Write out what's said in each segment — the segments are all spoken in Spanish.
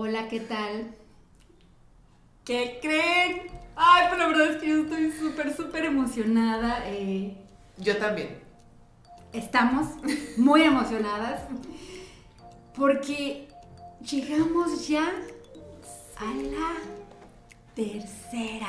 Hola, ¿qué tal? ¿Qué creen? Ay, pero la verdad es que yo estoy súper, súper emocionada. eh, Yo también. estamos muy emocionadas porque llegamos ya a la tercera.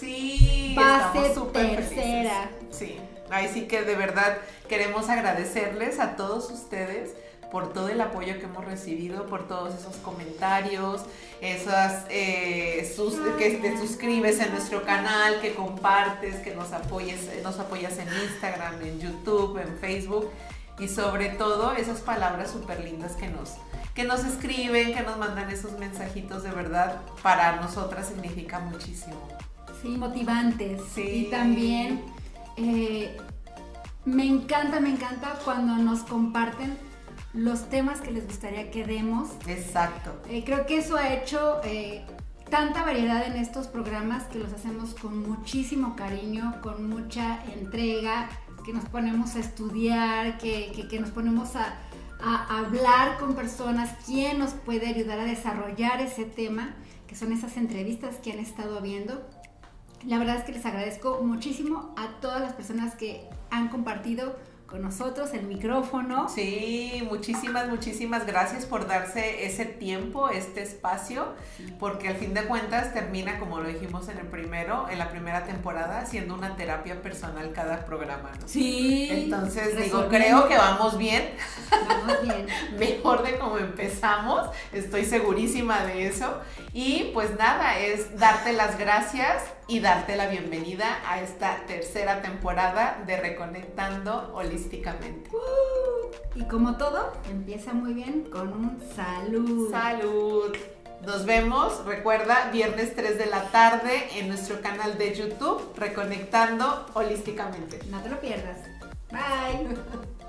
Sí, Fase estamos súper tercera. felices. Sí, ahí sí que de verdad queremos agradecerles a todos ustedes por todo el apoyo que hemos recibido, por todos esos comentarios, esas eh, sus- que te suscribes en nuestro canal, que compartes, que nos apoyes, nos apoyas en Instagram, en YouTube, en Facebook y sobre todo esas palabras súper lindas que nos, que nos escriben, que nos mandan esos mensajitos de verdad, para nosotras significa muchísimo. Sí, motivantes. Sí. Y también eh, me encanta, me encanta cuando nos comparten los temas que les gustaría que demos. Exacto. Eh, creo que eso ha hecho eh, tanta variedad en estos programas que los hacemos con muchísimo cariño, con mucha entrega, que nos ponemos a estudiar, que, que- que nos ponemos a, a hablar con personas, quién nos puede ayudar a desarrollar ese tema, que son esas entrevistas que han estado viendo. La verdad es que les agradezco muchísimo a todas las personas que han compartido con nosotros el micrófono. Sí, muchísimas, muchísimas gracias por darse ese tiempo, este espacio, porque al fin de cuentas termina, como lo dijimos en el primero, en la primera temporada, siendo una terapia personal cada programa, ¿no? Sí. Entonces digo, creo que vamos bien, Vamos bien. mejor de como empezamos, estoy segurísima de eso. Y pues nada, es darte las gracias y darte la bienvenida a esta tercera temporada de Reconectando Holísticamente. Y como todo, empieza muy bien con un salud. Salud. Nos vemos, recuerda, viernes 3 de la tarde en nuestro canal de YouTube, Reconectando Holísticamente. No te lo pierdas. Bye.